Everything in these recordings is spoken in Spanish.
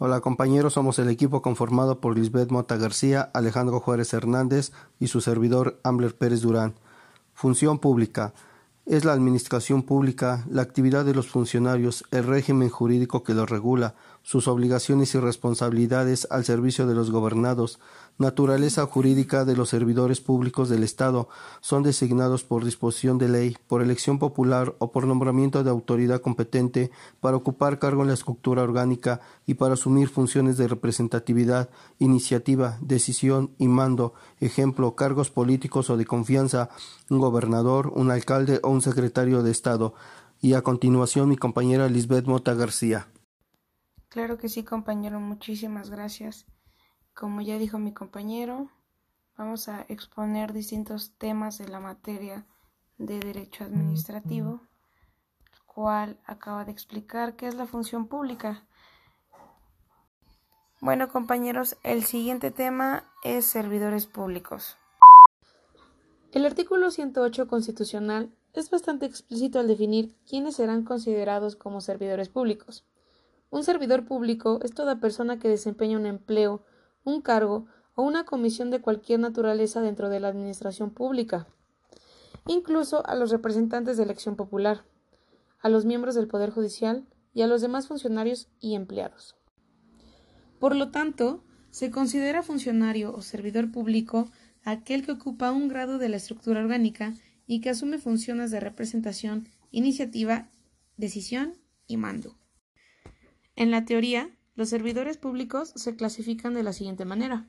Hola compañeros, somos el equipo conformado por Lisbeth Mota García, Alejandro Juárez Hernández y su servidor Ambler Pérez Durán. Función pública. Es la administración pública, la actividad de los funcionarios, el régimen jurídico que los regula, sus obligaciones y responsabilidades al servicio de los gobernados, naturaleza jurídica de los servidores públicos del Estado, son designados por disposición de ley, por elección popular o por nombramiento de autoridad competente para ocupar cargo en la estructura orgánica y para asumir funciones de representatividad, iniciativa, decisión y mando, ejemplo, cargos políticos o de confianza, un gobernador, un alcalde o un secretario de Estado. Y a continuación mi compañera Lisbeth Mota García. Claro que sí, compañero, muchísimas gracias. Como ya dijo mi compañero, vamos a exponer distintos temas de la materia de derecho administrativo, el cual acaba de explicar qué es la función pública. Bueno, compañeros, el siguiente tema es servidores públicos. El artículo 108 constitucional es bastante explícito al definir quiénes serán considerados como servidores públicos. Un servidor público es toda persona que desempeña un empleo, un cargo o una comisión de cualquier naturaleza dentro de la administración pública, incluso a los representantes de elección popular, a los miembros del Poder Judicial y a los demás funcionarios y empleados. Por lo tanto, se considera funcionario o servidor público aquel que ocupa un grado de la estructura orgánica y que asume funciones de representación, iniciativa, decisión y mando. En la teoría, los servidores públicos se clasifican de la siguiente manera.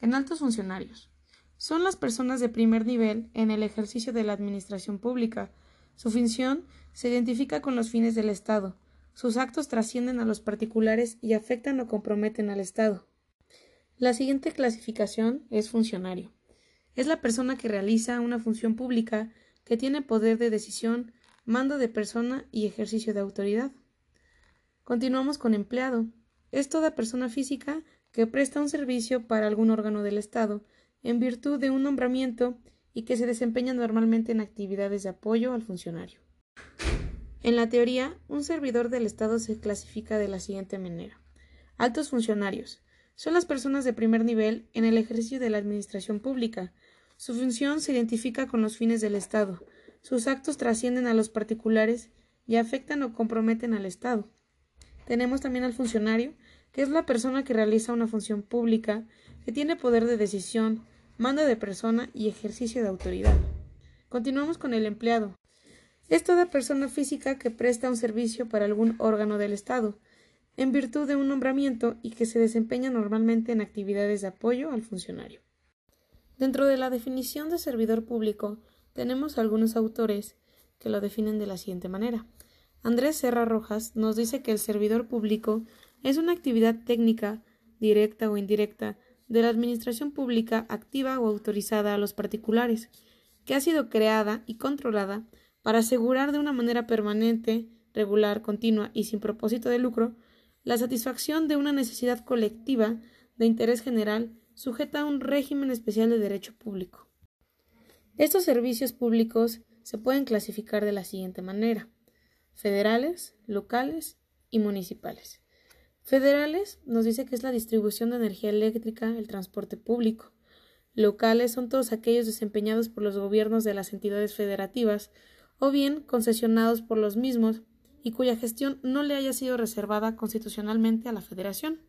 En altos funcionarios. Son las personas de primer nivel en el ejercicio de la administración pública. Su función se identifica con los fines del Estado. Sus actos trascienden a los particulares y afectan o comprometen al Estado. La siguiente clasificación es funcionario. Es la persona que realiza una función pública que tiene poder de decisión, mando de persona y ejercicio de autoridad. Continuamos con empleado. Es toda persona física que presta un servicio para algún órgano del Estado en virtud de un nombramiento y que se desempeña normalmente en actividades de apoyo al funcionario. En la teoría, un servidor del Estado se clasifica de la siguiente manera. Altos funcionarios. Son las personas de primer nivel en el ejercicio de la administración pública. Su función se identifica con los fines del Estado. Sus actos trascienden a los particulares y afectan o comprometen al Estado. Tenemos también al funcionario, que es la persona que realiza una función pública, que tiene poder de decisión, mando de persona y ejercicio de autoridad. Continuamos con el empleado. Es toda persona física que presta un servicio para algún órgano del Estado, en virtud de un nombramiento y que se desempeña normalmente en actividades de apoyo al funcionario. Dentro de la definición de servidor público tenemos algunos autores que lo definen de la siguiente manera. Andrés Serra Rojas nos dice que el servidor público es una actividad técnica, directa o indirecta, de la administración pública activa o autorizada a los particulares, que ha sido creada y controlada para asegurar de una manera permanente, regular, continua y sin propósito de lucro la satisfacción de una necesidad colectiva de interés general sujeta a un régimen especial de derecho público. Estos servicios públicos se pueden clasificar de la siguiente manera federales, locales y municipales. Federales nos dice que es la distribución de energía eléctrica, el transporte público. Locales son todos aquellos desempeñados por los gobiernos de las entidades federativas o bien concesionados por los mismos y cuya gestión no le haya sido reservada constitucionalmente a la Federación.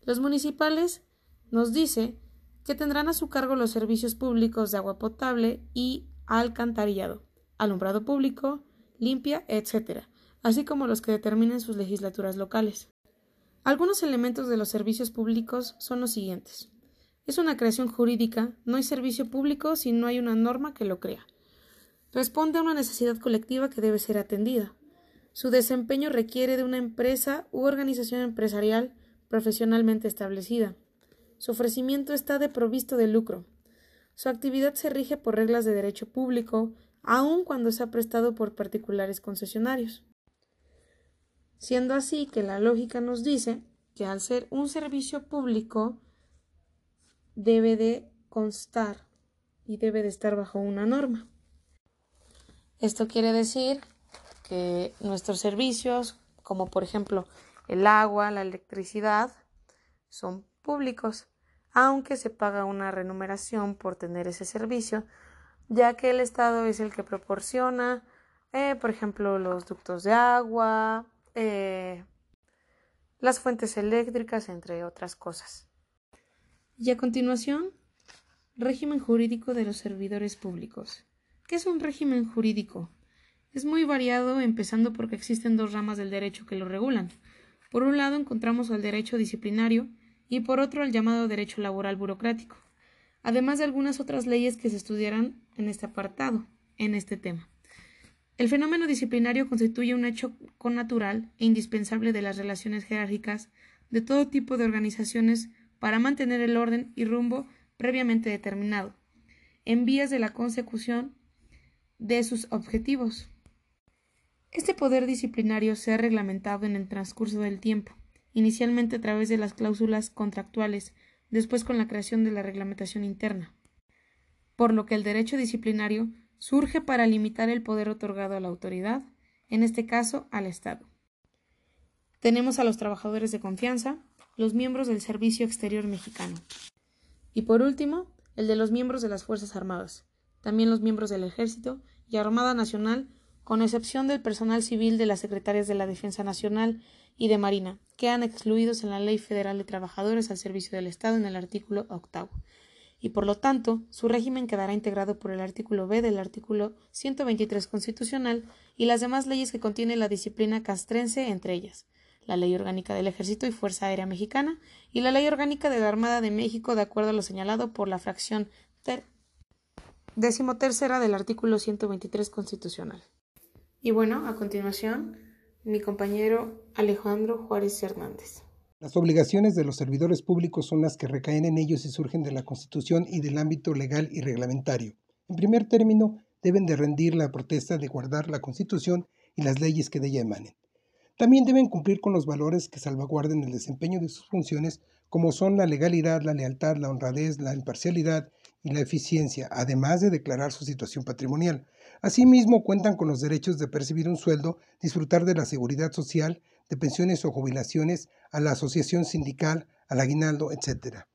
Los municipales nos dice que tendrán a su cargo los servicios públicos de agua potable y alcantarillado, alumbrado público, limpia, etc., así como los que determinen sus legislaturas locales. Algunos elementos de los servicios públicos son los siguientes. Es una creación jurídica, no hay servicio público si no hay una norma que lo crea. Responde a una necesidad colectiva que debe ser atendida. Su desempeño requiere de una empresa u organización empresarial profesionalmente establecida. Su ofrecimiento está deprovisto de lucro. Su actividad se rige por reglas de derecho público, aun cuando se ha prestado por particulares concesionarios. Siendo así que la lógica nos dice que al ser un servicio público debe de constar y debe de estar bajo una norma. Esto quiere decir nuestros servicios, como por ejemplo El agua, la electricidad son públicos, aunque se paga una remuneración por tener ese servicio, ya que el Estado es el que proporciona, eh, por ejemplo, los ductos de agua, eh, las fuentes eléctricas, entre otras cosas. Y a continuación, régimen jurídico de los servidores públicos. ¿Qué es un régimen jurídico? Es muy variado, empezando porque existen dos ramas del derecho que lo regulan. Por un lado encontramos el derecho disciplinario y por otro el llamado derecho laboral burocrático, además de algunas otras leyes que se estudiarán en este apartado, en este tema. El fenómeno disciplinario constituye un hecho connatural e indispensable de las relaciones jerárquicas de todo tipo de organizaciones para mantener el orden y rumbo previamente determinado, en vías de la consecución de sus objetivos. Este poder disciplinario se ha reglamentado en el transcurso del tiempo, inicialmente a través de las cláusulas contractuales, después con la creación de la reglamentación interna. Por lo que el derecho disciplinario surge para limitar el poder otorgado a la autoridad, en este caso al Estado. Tenemos a los trabajadores de confianza, los miembros del Servicio Exterior Mexicano. Y por último, el de los miembros de las Fuerzas Armadas, también los miembros del Ejército y Armada Nacional con excepción del personal civil de las Secretarias de la Defensa Nacional y de Marina, quedan excluidos en la Ley Federal de Trabajadores al Servicio del Estado en el artículo octavo, y por lo tanto su régimen quedará integrado por el artículo B del artículo 123 constitucional y las demás leyes que contiene la disciplina castrense entre ellas, la Ley Orgánica del Ejército y Fuerza Aérea Mexicana y la Ley Orgánica de la Armada de México de acuerdo a lo señalado por la fracción decimotercera del artículo 123 constitucional. Y bueno, a continuación, mi compañero Alejandro Juárez Hernández. Las obligaciones de los servidores públicos son las que recaen en ellos y surgen de la Constitución y del ámbito legal y reglamentario. En primer término, deben de rendir la protesta de guardar la Constitución y las leyes que de ella emanen. También deben cumplir con los valores que salvaguarden el desempeño de sus funciones, como son la legalidad, la lealtad, la honradez, la imparcialidad y la eficiencia, además de declarar su situación patrimonial. Asimismo, cuentan con los derechos de percibir un sueldo, disfrutar de la seguridad social, de pensiones o jubilaciones, a la asociación sindical, al aguinaldo, etc.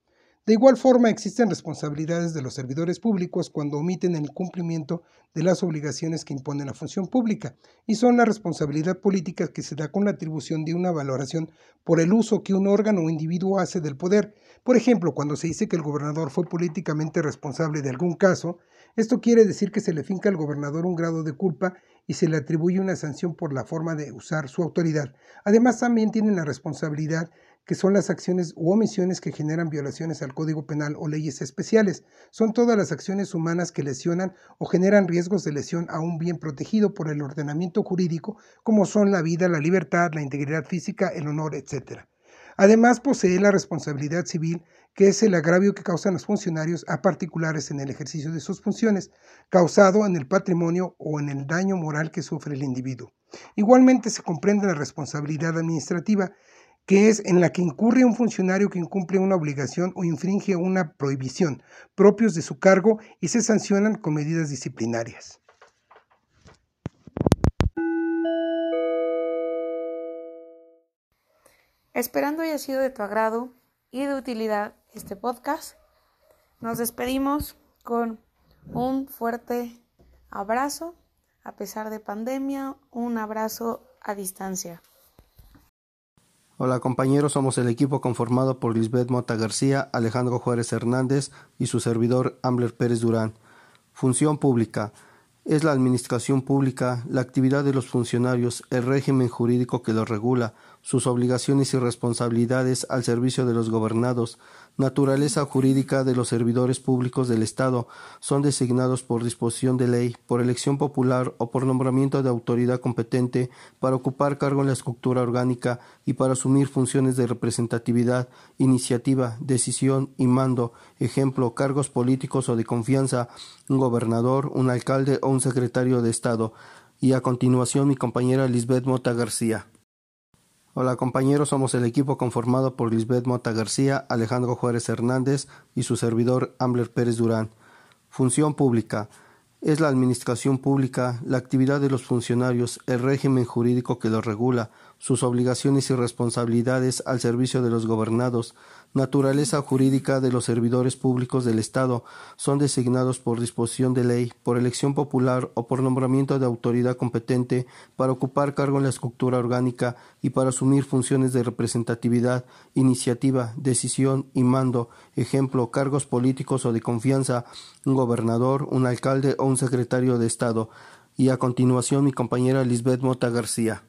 De igual forma, existen responsabilidades de los servidores públicos cuando omiten el cumplimiento de las obligaciones que impone la función pública, y son la responsabilidad política que se da con la atribución de una valoración por el uso que un órgano o individuo hace del poder. Por ejemplo, cuando se dice que el gobernador fue políticamente responsable de algún caso, esto quiere decir que se le finca al gobernador un grado de culpa y se le atribuye una sanción por la forma de usar su autoridad. Además, también tienen la responsabilidad que son las acciones u omisiones que generan violaciones al Código Penal o leyes especiales. Son todas las acciones humanas que lesionan o generan riesgos de lesión a un bien protegido por el ordenamiento jurídico, como son la vida, la libertad, la integridad física, el honor, etc. Además, posee la responsabilidad civil, que es el agravio que causan los funcionarios a particulares en el ejercicio de sus funciones, causado en el patrimonio o en el daño moral que sufre el individuo. Igualmente se comprende la responsabilidad administrativa, que es en la que incurre un funcionario que incumple una obligación o infringe una prohibición propios de su cargo y se sancionan con medidas disciplinarias. Esperando haya sido de tu agrado y de utilidad este podcast, nos despedimos con un fuerte abrazo, a pesar de pandemia, un abrazo a distancia. Hola compañeros, somos el equipo conformado por Lisbeth Mota García, Alejandro Juárez Hernández y su servidor Ambler Pérez Durán. Función pública. Es la administración pública, la actividad de los funcionarios, el régimen jurídico que los regula, sus obligaciones y responsabilidades al servicio de los gobernados, naturaleza jurídica de los servidores públicos del Estado, son designados por disposición de ley, por elección popular o por nombramiento de autoridad competente para ocupar cargo en la estructura orgánica y para asumir funciones de representatividad, iniciativa, decisión y mando, ejemplo, cargos políticos o de confianza, un gobernador, un alcalde o un secretario de Estado. Y a continuación mi compañera Lisbeth Mota García. Hola compañeros, somos el equipo conformado por Lisbeth Mota García, Alejandro Juárez Hernández y su servidor Ambler Pérez Durán. Función pública. Es la administración pública, la actividad de los funcionarios, el régimen jurídico que los regula, sus obligaciones y responsabilidades al servicio de los gobernados, naturaleza jurídica de los servidores públicos del Estado, son designados por disposición de ley, por elección popular o por nombramiento de autoridad competente para ocupar cargo en la estructura orgánica y para asumir funciones de representatividad, iniciativa, decisión y mando, ejemplo, cargos políticos o de confianza, un gobernador, un alcalde o un secretario de Estado. Y a continuación mi compañera Lisbeth Mota García.